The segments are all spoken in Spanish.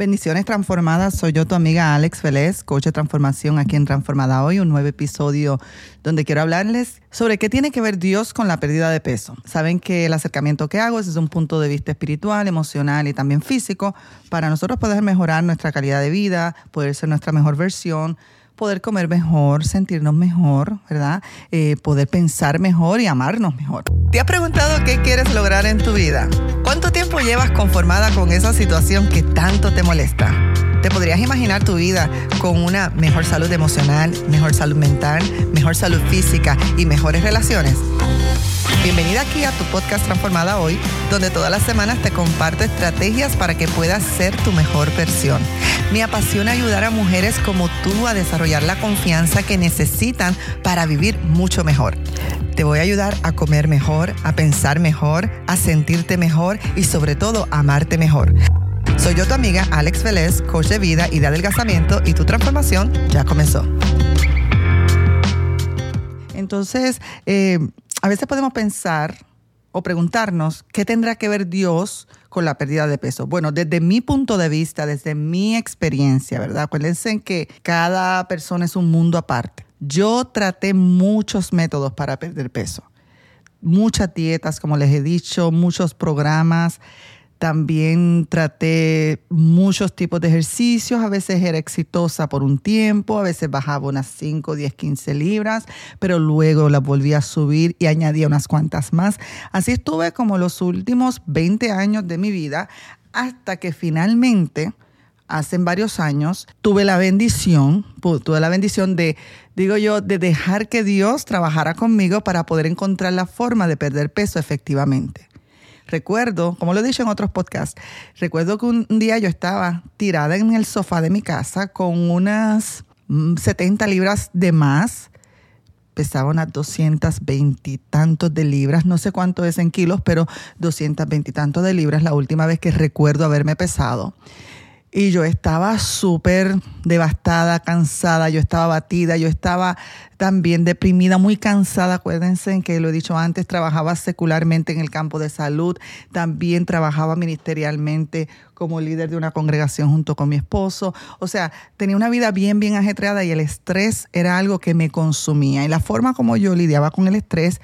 Bendiciones transformadas, soy yo tu amiga Alex Vélez, coach de transformación aquí en Transformada Hoy, un nuevo episodio donde quiero hablarles sobre qué tiene que ver Dios con la pérdida de peso. Saben que el acercamiento que hago es desde un punto de vista espiritual, emocional y también físico para nosotros poder mejorar nuestra calidad de vida, poder ser nuestra mejor versión poder comer mejor, sentirnos mejor, ¿verdad? Eh, poder pensar mejor y amarnos mejor. ¿Te has preguntado qué quieres lograr en tu vida? ¿Cuánto tiempo llevas conformada con esa situación que tanto te molesta? ¿Te podrías imaginar tu vida con una mejor salud emocional, mejor salud mental, mejor salud física y mejores relaciones? Bienvenida aquí a tu podcast Transformada Hoy, donde todas las semanas te comparto estrategias para que puedas ser tu mejor versión. Me apasiona ayudar a mujeres como tú a desarrollar la confianza que necesitan para vivir mucho mejor. Te voy a ayudar a comer mejor, a pensar mejor, a sentirte mejor y sobre todo a amarte mejor. Soy yo tu amiga Alex Vélez, coach de vida y de adelgazamiento y tu transformación ya comenzó. Entonces, eh, a veces podemos pensar o preguntarnos qué tendrá que ver Dios con la pérdida de peso. Bueno, desde mi punto de vista, desde mi experiencia, ¿verdad? Acuérdense que cada persona es un mundo aparte. Yo traté muchos métodos para perder peso. Muchas dietas, como les he dicho, muchos programas. También traté muchos tipos de ejercicios, a veces era exitosa por un tiempo, a veces bajaba unas 5, 10, 15 libras, pero luego las volví a subir y añadía unas cuantas más. Así estuve como los últimos 20 años de mi vida hasta que finalmente, hace varios años, tuve la bendición, tuve la bendición de, digo yo, de dejar que Dios trabajara conmigo para poder encontrar la forma de perder peso efectivamente. Recuerdo, como lo he dicho en otros podcasts, recuerdo que un día yo estaba tirada en el sofá de mi casa con unas 70 mm, libras de más. Pesaba unas 220 y tantos de libras, no sé cuánto es en kilos, pero 220 y tantos de libras la última vez que recuerdo haberme pesado. Y yo estaba súper devastada, cansada, yo estaba batida, yo estaba también deprimida, muy cansada. Acuérdense que lo he dicho antes, trabajaba secularmente en el campo de salud, también trabajaba ministerialmente como líder de una congregación junto con mi esposo. O sea, tenía una vida bien, bien ajetreada y el estrés era algo que me consumía. Y la forma como yo lidiaba con el estrés,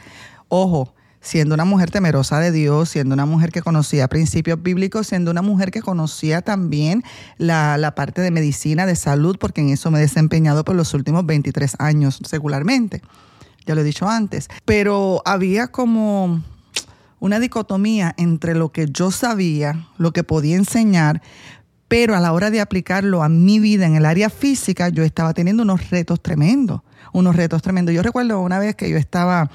ojo, siendo una mujer temerosa de Dios, siendo una mujer que conocía principios bíblicos, siendo una mujer que conocía también la, parte de medicina, de salud, porque en eso me he desempeñado por los últimos 23 años secularmente. Ya lo he dicho antes. Pero había como una dicotomía entre lo que yo sabía, lo que podía enseñar, pero a la hora de aplicarlo a mi vida en el área física, yo estaba teniendo unos retos tremendos, unos retos tremendos. Yo recuerdo una vez que yo estaba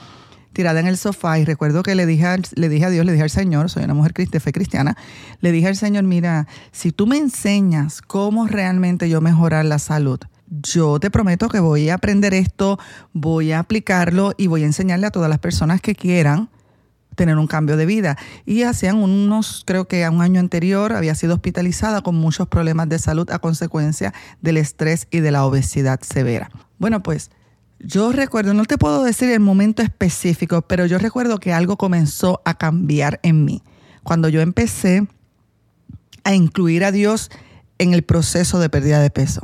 tirada en el sofá y recuerdo que le dije, le dije a Dios, le dije al Señor, soy una mujer de fe cristiana, le dije al Señor, mira, si tú me enseñas cómo realmente yo mejorar la salud, yo te prometo que voy a aprender esto, voy a aplicarlo y voy a enseñarle a todas las personas que quieran tener un cambio de vida. Y hacían unos, creo que a un año anterior había sido hospitalizada con muchos problemas de salud a consecuencia del estrés y de la obesidad severa. Bueno, pues yo recuerdo, no te puedo decir el momento específico, pero yo recuerdo que algo comenzó a cambiar en mí. Cuando yo empecé a incluir a Dios en el proceso de pérdida de peso.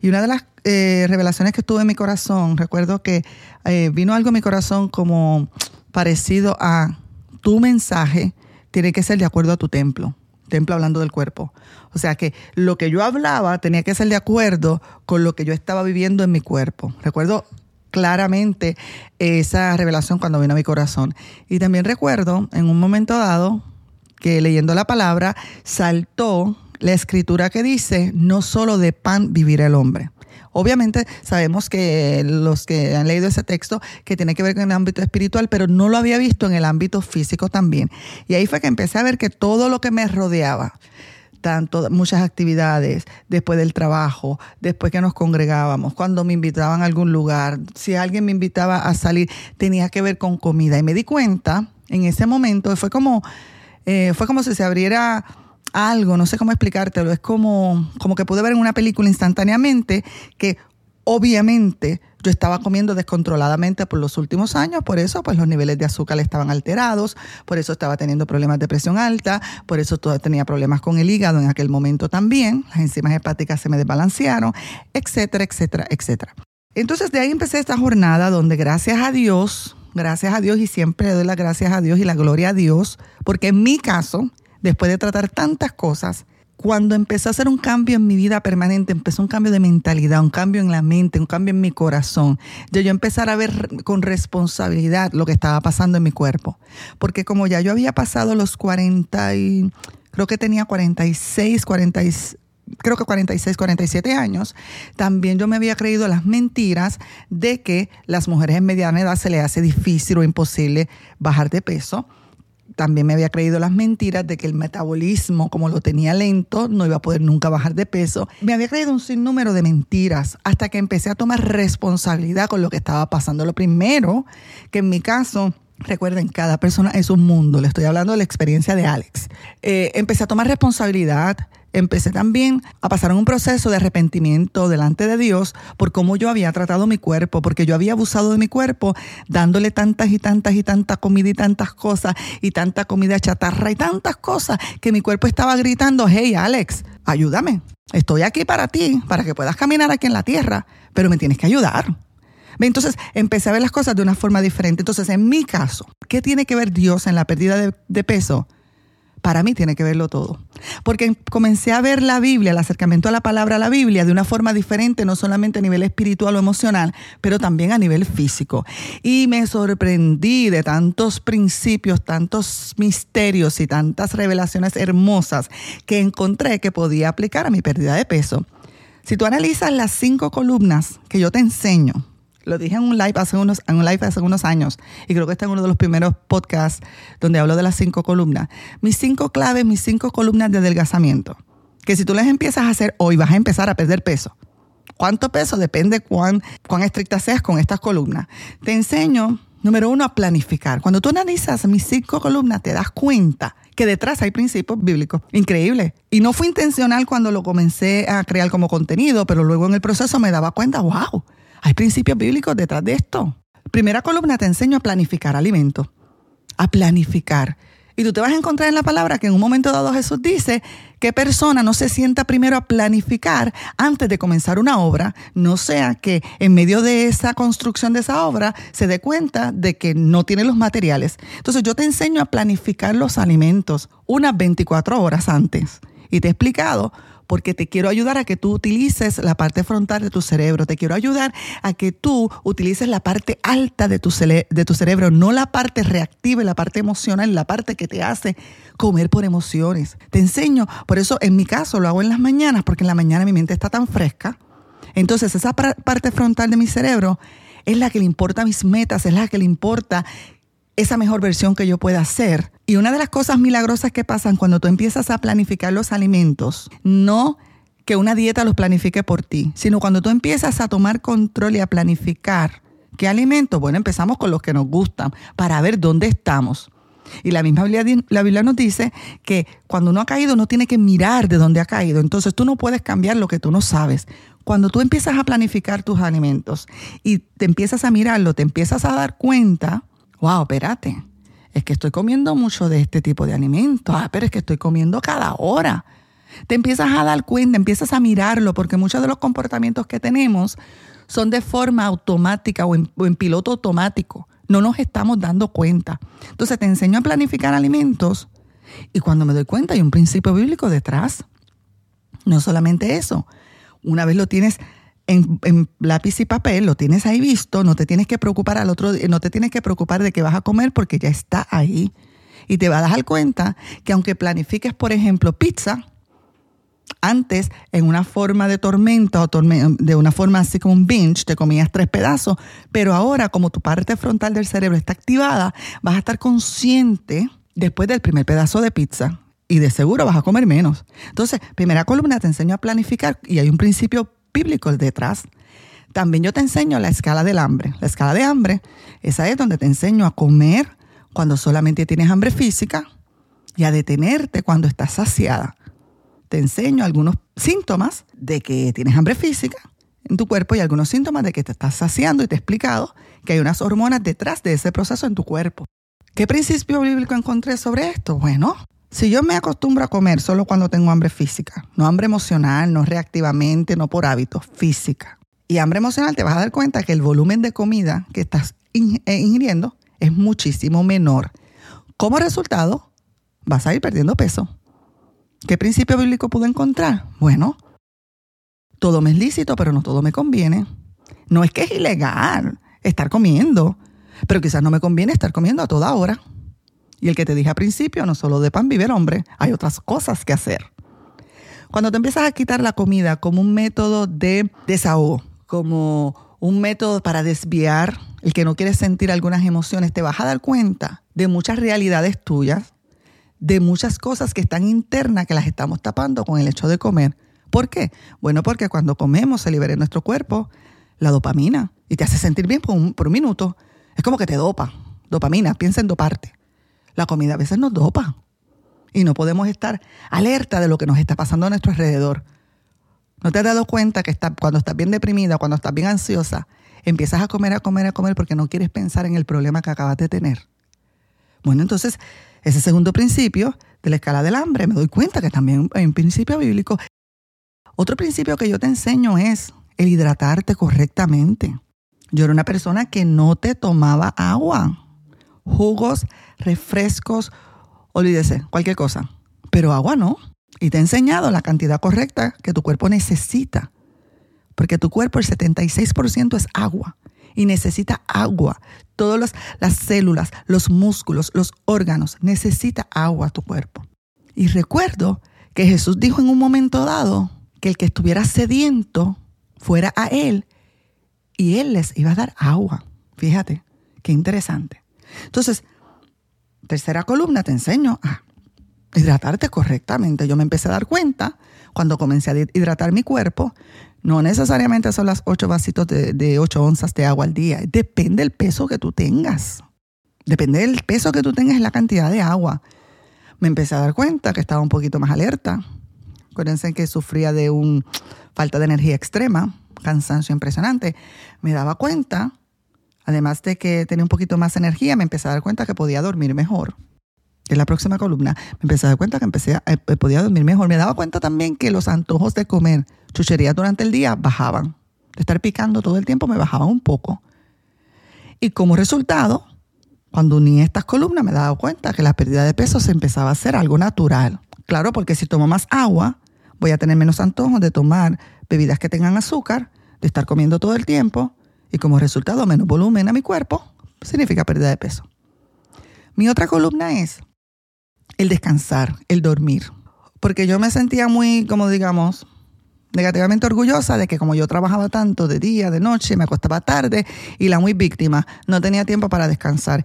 Y una de las eh, revelaciones que tuve en mi corazón, recuerdo que eh, vino algo en mi corazón como parecido a tu mensaje tiene que ser de acuerdo a tu templo. Templo hablando del cuerpo. O sea que lo que yo hablaba tenía que ser de acuerdo con lo que yo estaba viviendo en mi cuerpo. Recuerdo claramente esa revelación cuando vino a mi corazón. Y también recuerdo en un momento dado que leyendo la palabra saltó la escritura que dice, no solo de pan vivirá el hombre. Obviamente sabemos que los que han leído ese texto que tiene que ver con el ámbito espiritual, pero no lo había visto en el ámbito físico también. Y ahí fue que empecé a ver que todo lo que me rodeaba, tanto, muchas actividades, después del trabajo, después que nos congregábamos, cuando me invitaban a algún lugar, si alguien me invitaba a salir, tenía que ver con comida. Y me di cuenta en ese momento, fue como, eh, fue como si se abriera algo, no sé cómo explicártelo, es como, como que pude ver en una película instantáneamente que Obviamente, yo estaba comiendo descontroladamente por los últimos años, por eso pues los niveles de azúcar estaban alterados, por eso estaba teniendo problemas de presión alta, por eso tenía problemas con el hígado en aquel momento también, las enzimas hepáticas se me desbalancearon, etcétera, etcétera, etcétera. Entonces de ahí empecé esta jornada donde gracias a Dios, gracias a Dios y siempre le doy las gracias a Dios y la gloria a Dios, porque en mi caso, después de tratar tantas cosas, cuando empezó a hacer un cambio en mi vida permanente, empezó un cambio de mentalidad, un cambio en la mente, un cambio en mi corazón, de yo empezar a ver con responsabilidad lo que estaba pasando en mi cuerpo. Porque como ya yo había pasado los 40 y creo que tenía 46, 46 creo que 46, 47 años, también yo me había creído las mentiras de que las mujeres en mediana edad se les hace difícil o imposible bajar de peso también me había creído las mentiras de que el metabolismo, como lo tenía lento, no iba a poder nunca bajar de peso. Me había creído un sinnúmero de mentiras hasta que empecé a tomar responsabilidad con lo que estaba pasando. Lo primero, que en mi caso, Recuerden, cada persona es un mundo. Le estoy hablando de la experiencia de Alex. Eh, empecé a tomar responsabilidad, empecé también a pasar un proceso de arrepentimiento delante de Dios por cómo yo había tratado mi cuerpo, porque yo había abusado de mi cuerpo dándole tantas y tantas y tantas comida y tantas cosas y tanta comida chatarra y tantas cosas que mi cuerpo estaba gritando, hey Alex, ayúdame. Estoy aquí para ti, para que puedas caminar aquí en la tierra, pero me tienes que ayudar. Entonces empecé a ver las cosas de una forma diferente. Entonces, en mi caso, ¿qué tiene que ver Dios en la pérdida de peso? Para mí tiene que verlo todo. Porque comencé a ver la Biblia, el acercamiento a la palabra, a la Biblia, de una forma diferente, no solamente a nivel espiritual o emocional, pero también a nivel físico. Y me sorprendí de tantos principios, tantos misterios y tantas revelaciones hermosas que encontré que podía aplicar a mi pérdida de peso. Si tú analizas las cinco columnas que yo te enseño, lo dije en un live hace unos, en un live hace unos años y creo que está en uno de los primeros podcasts donde hablo de las cinco columnas. Mis cinco claves, mis cinco columnas de adelgazamiento. Que si tú las empiezas a hacer hoy vas a empezar a perder peso. ¿Cuánto peso? Depende cuán, cuán estricta seas con estas columnas. Te enseño, número uno, a planificar. Cuando tú analizas mis cinco columnas, te das cuenta que detrás hay principios bíblicos. Increíble. Y no fue intencional cuando lo comencé a crear como contenido, pero luego en el proceso me daba cuenta, wow, hay principios bíblicos detrás de esto. Primera columna te enseño a planificar alimentos, a planificar. Y tú te vas a encontrar en la palabra que en un momento dado Jesús dice que persona no se sienta primero a planificar antes de comenzar una obra, no sea que en medio de esa construcción de esa obra se dé cuenta de que no tiene los materiales. Entonces yo te enseño a planificar los alimentos unas 24 horas antes. Y te he explicado porque te quiero ayudar a que tú utilices la parte frontal de tu cerebro, te quiero ayudar a que tú utilices la parte alta de tu, cerebro, no la parte reactiva la parte emocional, la parte que te hace comer por emociones. Te enseño, por eso en mi caso lo hago en las mañanas, porque en la mañana mi mente está tan fresca. Entonces esa parte frontal de mi cerebro es la que le importa mis metas, es la que le importa esa mejor versión que yo pueda hacer. Y una de las cosas milagrosas que pasan cuando tú empiezas a planificar los alimentos, no que una dieta los planifique por ti, sino cuando tú empiezas a tomar control y a planificar qué alimentos, bueno, empezamos con los que nos gustan para ver dónde estamos. Y la misma Biblia, la Biblia nos dice que cuando uno ha caído, uno tiene que mirar de dónde ha caído. Entonces tú no puedes cambiar lo que tú no sabes. Cuando tú empiezas a planificar tus alimentos y te empiezas a mirarlo, te empiezas a dar cuenta wow, espérate, es que estoy comiendo mucho de este tipo de alimentos, ah, pero es que estoy comiendo cada hora. Te empiezas a dar cuenta, empiezas a mirarlo, porque muchos de los comportamientos que tenemos son de forma automática o en, o en piloto automático. No nos estamos dando cuenta. Entonces te enseño a planificar alimentos y cuando me doy cuenta hay un principio bíblico detrás. No solamente eso, una vez lo tienes en, lápiz y papel, lo tienes ahí visto, no te tienes que preocupar al otro, no te tienes que preocupar de que vas a comer porque ya está ahí. Y te vas a dar cuenta que aunque planifiques, por ejemplo, pizza, antes en una forma de tormenta o de una forma así como un binge, te comías tres pedazos, pero ahora como tu parte frontal del cerebro está activada, vas a estar consciente después del primer pedazo de pizza y de seguro vas a comer menos. Entonces, primera columna te enseño a planificar y hay un principio bíblicos detrás. También yo te enseño la escala del hambre. La escala de hambre, esa es donde te enseño a comer cuando solamente tienes hambre física y a detenerte cuando estás saciada. Te enseño algunos síntomas de que tienes hambre física en tu cuerpo y algunos síntomas de que te estás saciando y te he explicado que hay unas hormonas detrás de ese proceso en tu cuerpo. ¿Qué principio bíblico encontré sobre esto? Bueno, si yo me acostumbro a comer solo cuando tengo hambre física, no hambre emocional, no reactivamente, no por hábito, física, y hambre emocional, te vas a dar cuenta que el volumen de comida que estás eh, ingiriendo es muchísimo menor. Como resultado, vas a ir perdiendo peso. ¿Qué principio bíblico pude encontrar? Bueno, todo me es lícito, pero no todo me conviene. No es que es ilegal estar comiendo, pero quizás no me conviene estar comiendo a toda hora. Y el que te dije al principio, no solo de pan vive el hombre, hay otras cosas que hacer. Cuando te empiezas a quitar la comida como un método de desahogo, como un método para desviar el que no quieres sentir algunas emociones, te vas a dar cuenta de muchas realidades tuyas, de muchas cosas que están internas que las estamos tapando con el hecho de comer. ¿Por qué? Bueno, porque cuando comemos se libera en nuestro cuerpo la dopamina y te hace sentir bien por un, por minuto. Es como que te dopa. Dopamina, piensa en doparte. La comida a veces nos dopa y no podemos estar alerta de lo que nos está pasando a nuestro alrededor. ¿No te has dado cuenta que está, cuando estás bien deprimida, cuando estás bien ansiosa, empiezas a comer, a comer, a comer porque no quieres pensar en el problema que acabas de tener? Bueno, entonces, ese segundo principio de la escala del hambre, me doy cuenta que también hay un principio bíblico. Otro principio que yo te enseño es el hidratarte correctamente. Yo era una persona que no te tomaba agua, jugos, refrescos, olvídese, cualquier cosa, pero agua no. Y te he enseñado la cantidad correcta que tu cuerpo necesita. Porque tu cuerpo, el 76% es agua. Y necesita agua. Todas las, células, los músculos, los órganos, necesita agua tu cuerpo. Y recuerdo que Jesús dijo en un momento dado que el que estuviera sediento fuera a Él y Él les iba a dar agua. Fíjate, qué interesante. Entonces, tercera columna, te enseño a hidratarte correctamente. Yo me empecé a dar cuenta cuando comencé a hidratar mi cuerpo. No necesariamente son las ocho vasitos de, de 8 onzas de agua al día. Depende del peso que tú tengas. Depende del peso que tú tengas en la cantidad de agua. Me empecé a dar cuenta que estaba un poquito más alerta. Acuérdense que sufría de un falta de energía extrema, cansancio impresionante. Me daba cuenta, además de que tenía un poquito más energía, me empecé a dar cuenta que podía dormir mejor en la próxima columna, me empecé a dar cuenta que empecé a, eh, podía dormir mejor. Me daba cuenta también que los antojos de comer chucherías durante el día bajaban. De estar picando todo el tiempo me bajaban un poco. Y como resultado, cuando uní estas columnas me daba cuenta que la pérdida de peso se empezaba a hacer algo natural. Claro, porque si tomo más agua, voy a tener menos antojos de tomar bebidas que tengan azúcar, de estar comiendo todo el tiempo y como resultado menos volumen a mi cuerpo, significa pérdida de peso. Mi otra columna es el descansar, el dormir. Porque yo me sentía muy, como digamos, negativamente orgullosa de que como yo trabajaba tanto de día, de noche, me acostaba tarde y la muy víctima, no tenía tiempo para descansar.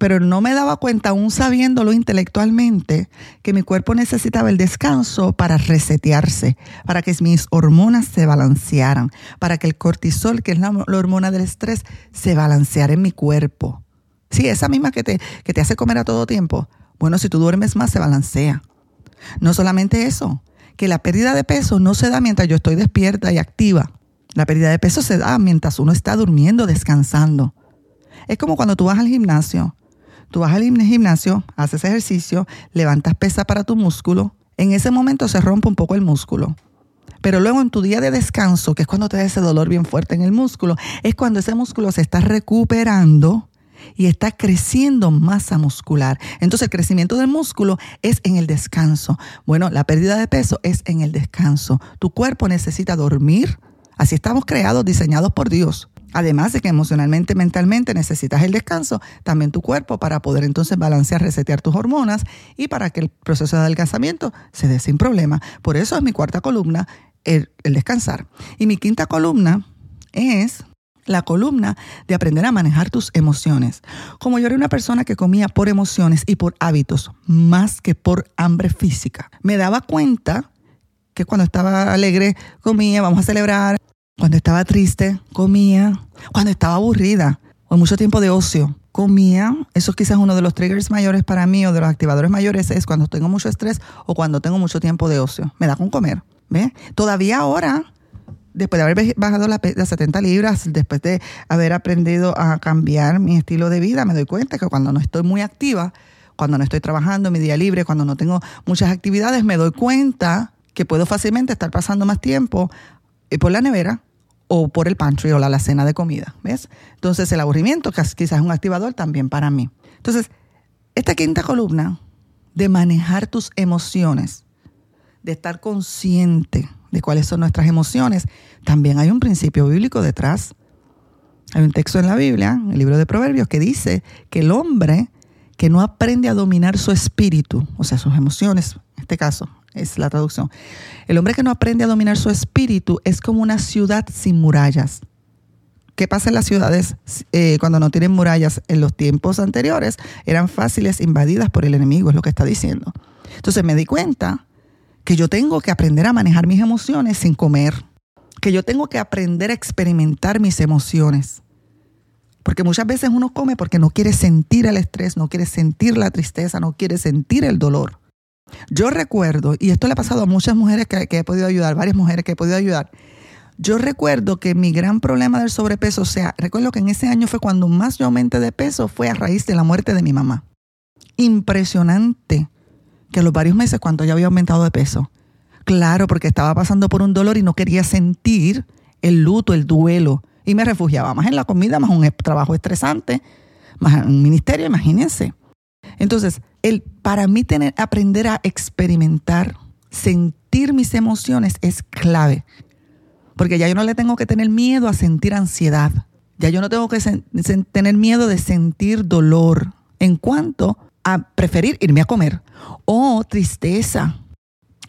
Pero no me daba cuenta, aún sabiéndolo intelectualmente, que mi cuerpo necesitaba el descanso para resetearse, para que mis hormonas se balancearan, para que el cortisol, que es la, hormona del estrés, se balanceara en mi cuerpo. Sí, esa misma que te, que te hace comer a todo tiempo bueno, si tú duermes más, se balancea. No solamente eso, que la pérdida de peso no se da mientras yo estoy despierta y activa. La pérdida de peso se da mientras uno está durmiendo, descansando. Es como cuando tú vas al gimnasio. Tú vas al gimnasio, haces ejercicio, levantas pesa para tu músculo. En ese momento se rompe un poco el músculo. Pero luego en tu día de descanso, que es cuando te da ese dolor bien fuerte en el músculo, es cuando ese músculo se está recuperando y está creciendo masa muscular. Entonces el crecimiento del músculo es en el descanso. Bueno, la pérdida de peso es en el descanso. Tu cuerpo necesita dormir. Así estamos creados, diseñados por Dios. Además de que emocionalmente, mentalmente necesitas el descanso, también tu cuerpo para poder entonces balancear, resetear tus hormonas y para que el proceso de adelgazamiento se dé sin problema. Por eso es mi cuarta columna, el, el descansar. Y mi quinta columna es la columna de aprender a manejar tus emociones. Como yo era una persona que comía por emociones y por hábitos, más que por hambre física, me daba cuenta que cuando estaba alegre comía, vamos a celebrar, cuando estaba triste comía, cuando estaba aburrida o mucho tiempo de ocio comía, eso quizás uno de los triggers mayores para mí o de los activadores mayores es cuando tengo mucho estrés o cuando tengo mucho tiempo de ocio. Me da con comer. ¿Ve? Todavía ahora después de haber bajado las, 70 libras, después de haber aprendido a cambiar mi estilo de vida, me doy cuenta que cuando no estoy muy activa, cuando no estoy trabajando mi día libre, cuando no tengo muchas actividades, me doy cuenta que puedo fácilmente estar pasando más tiempo eh, por la nevera o por el pantry o la cena de comida, ¿ves? Entonces el aburrimiento quizás es un activador también para mí. Entonces, esta quinta columna de manejar tus emociones, de estar consciente de cuáles son nuestras emociones, también hay un principio bíblico detrás. Hay un texto en la Biblia, el libro de Proverbios, que dice que el hombre que no aprende a dominar su espíritu, o sea, sus emociones, en este caso es la traducción, el hombre que no aprende a dominar su espíritu es como una ciudad sin murallas. ¿Qué pasa en las ciudades eh, cuando no tienen murallas? En los tiempos anteriores eran fáciles invadidas por el enemigo, es lo que está diciendo. Entonces me di cuenta que yo tengo que aprender a manejar mis emociones sin comer, que yo tengo que aprender a experimentar mis emociones. Porque muchas veces uno come porque no quiere sentir el estrés, no quiere sentir la tristeza, no quiere sentir el dolor. Yo recuerdo, y esto le ha pasado a muchas mujeres que, he podido ayudar, varias mujeres que he podido ayudar, yo recuerdo que mi gran problema del sobrepeso, o sea, recuerdo que en ese año fue cuando más yo aumenté de peso, fue a raíz de la muerte de mi mamá. Impresionante que a los varios meses cuando ya había aumentado de peso. Claro, porque estaba pasando por un dolor y no quería sentir el luto, el duelo. Y me refugiaba más en la comida, más un trabajo estresante, más un ministerio, imagínense. Entonces, el, para mí tener, aprender a experimentar, sentir mis emociones es clave. Porque ya yo no le tengo que tener miedo a sentir ansiedad. Ya yo no tengo que tener miedo de sentir dolor en cuanto a preferir irme a comer. O tristeza.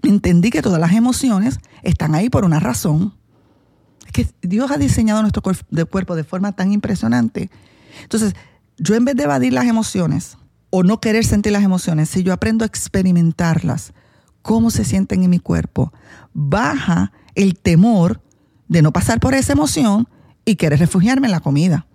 Entendí que todas las emociones están ahí por una razón. Es que Dios ha diseñado nuestro cuerpo de forma tan impresionante. Entonces, yo en vez de evadir las emociones o no querer sentir las emociones, si yo aprendo a experimentarlas, cómo se sienten en mi cuerpo, baja el temor de no pasar por esa emoción y querer refugiarme en la comida.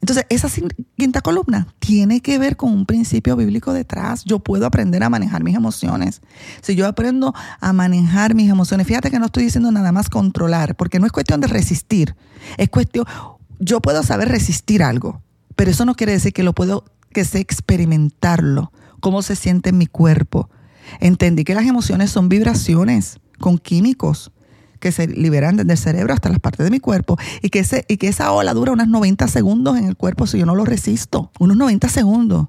Entonces, esa quinta columna tiene que ver con un principio bíblico detrás. Yo puedo aprender a manejar mis emociones. Si yo aprendo a manejar mis emociones, fíjate que no estoy diciendo nada más controlar, porque no es cuestión de resistir. Es cuestión, yo puedo saber resistir algo, pero eso no quiere decir que lo puedo, que sé experimentarlo, cómo se siente en mi cuerpo. Entendí que las emociones son vibraciones con químicos que se liberan desde el cerebro hasta las partes de mi cuerpo y que, ese, y que esa ola dura unos 90 segundos en el cuerpo si yo no lo resisto. Unos 90 segundos.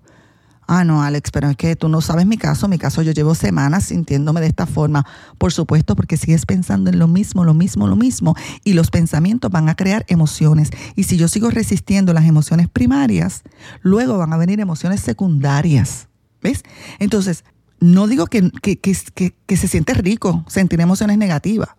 Ah, no, Alex, pero es que tú no sabes mi caso. Mi caso yo llevo semanas sintiéndome de esta forma. Por supuesto, porque sigues pensando en lo mismo, lo mismo, lo mismo. Y los pensamientos van a crear emociones. Y si yo sigo resistiendo las emociones primarias, luego van a venir emociones secundarias. ¿Ves? Entonces, no digo que, que, que, que se siente rico sentir emociones negativas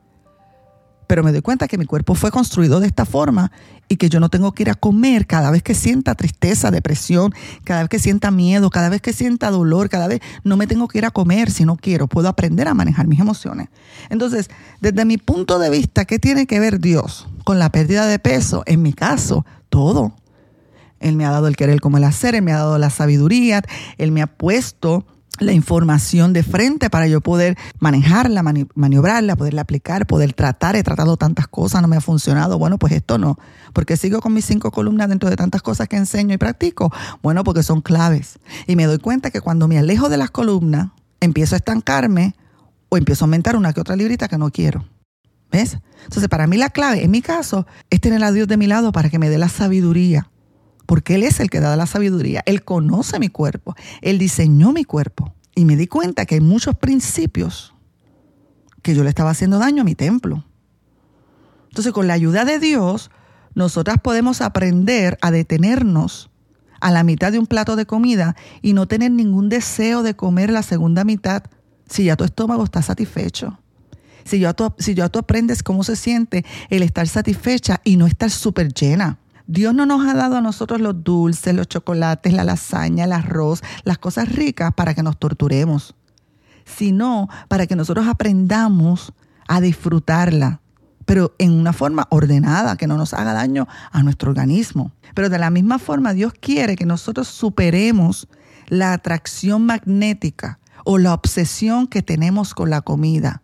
pero me doy cuenta que mi cuerpo fue construido de esta forma y que yo no tengo que ir a comer cada vez que sienta tristeza, depresión, cada vez que sienta miedo, cada vez que sienta dolor, cada vez no me tengo que ir a comer si no quiero, puedo aprender a manejar mis emociones. Entonces, desde mi punto de vista, ¿qué tiene que ver Dios con la pérdida de peso? En mi caso, todo. Él me ha dado el querer como el hacer, Él me ha dado la sabiduría, Él me ha puesto la información de frente para yo poder manejarla, maniobrarla, poderla aplicar, poder tratar. He tratado tantas cosas, no me ha funcionado. Bueno, pues esto no. Porque sigo con mis cinco columnas dentro de tantas cosas que enseño y practico. Bueno, porque son claves. Y me doy cuenta que cuando me alejo de las columnas, empiezo a estancarme o empiezo a aumentar una que otra librita que no quiero. ¿Ves? Entonces, para mí la clave, en mi caso, es tener a Dios de mi lado para que me dé la sabiduría porque Él es el que da la sabiduría. Él conoce mi cuerpo, Él diseñó mi cuerpo. Y me di cuenta que hay muchos principios que yo le estaba haciendo daño a mi templo. Entonces, con la ayuda de Dios, nosotras podemos aprender a detenernos a la mitad de un plato de comida y no tener ningún deseo de comer la segunda mitad si ya tu estómago está satisfecho. Si ya tú, si aprendes cómo se siente el estar satisfecha y no estar súper llena. Dios no nos ha dado a nosotros los dulces, los chocolates, la lasaña, el arroz, las cosas ricas para que nos torturemos, sino para que nosotros aprendamos a disfrutarla, pero en una forma ordenada, que no nos haga daño a nuestro organismo. Pero de la misma forma, Dios quiere que nosotros superemos la atracción magnética o la obsesión que tenemos con la comida,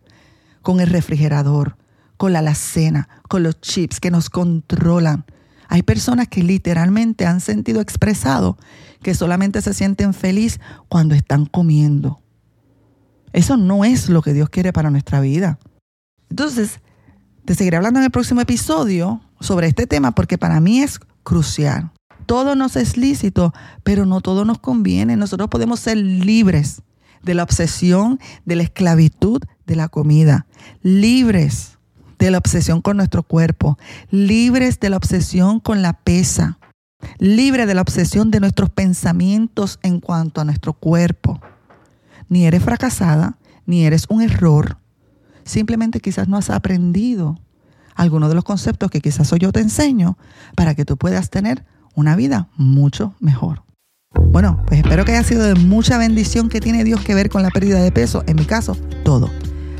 con el refrigerador, con la alacena, con los chips que nos controlan. Hay personas que literalmente han sentido expresado que solamente se sienten feliz cuando están comiendo. Eso no es lo que Dios quiere para nuestra vida. Entonces, te seguiré hablando en el próximo episodio sobre este tema porque para mí es crucial. Todo nos es lícito, pero no todo nos conviene. Nosotros podemos ser libres de la obsesión, de la esclavitud de la comida, libres de la obsesión con nuestro cuerpo, libres de la obsesión con la pesa, libres de la obsesión de nuestros pensamientos en cuanto a nuestro cuerpo. Ni eres fracasada, ni eres un error. Simplemente quizás no has aprendido algunos de los conceptos que quizás hoy yo te enseño para que tú puedas tener una vida mucho mejor. Bueno, pues espero que haya sido de mucha bendición que tiene Dios que ver con la pérdida de peso. En mi caso, todo.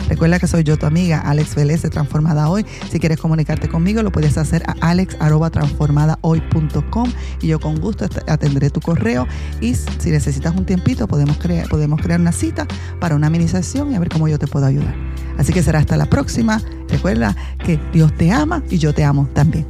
Recuerda que soy yo tu amiga Alex Vélez de Transformada Hoy. Si quieres comunicarte conmigo, lo puedes hacer a alex.transformadahoy.com y yo con gusto atenderé tu correo. Y si necesitas un tiempito, podemos, crear, podemos crear una cita para una mini y a ver cómo yo te puedo ayudar. Así que será hasta la próxima. Recuerda que Dios te ama y yo te amo también.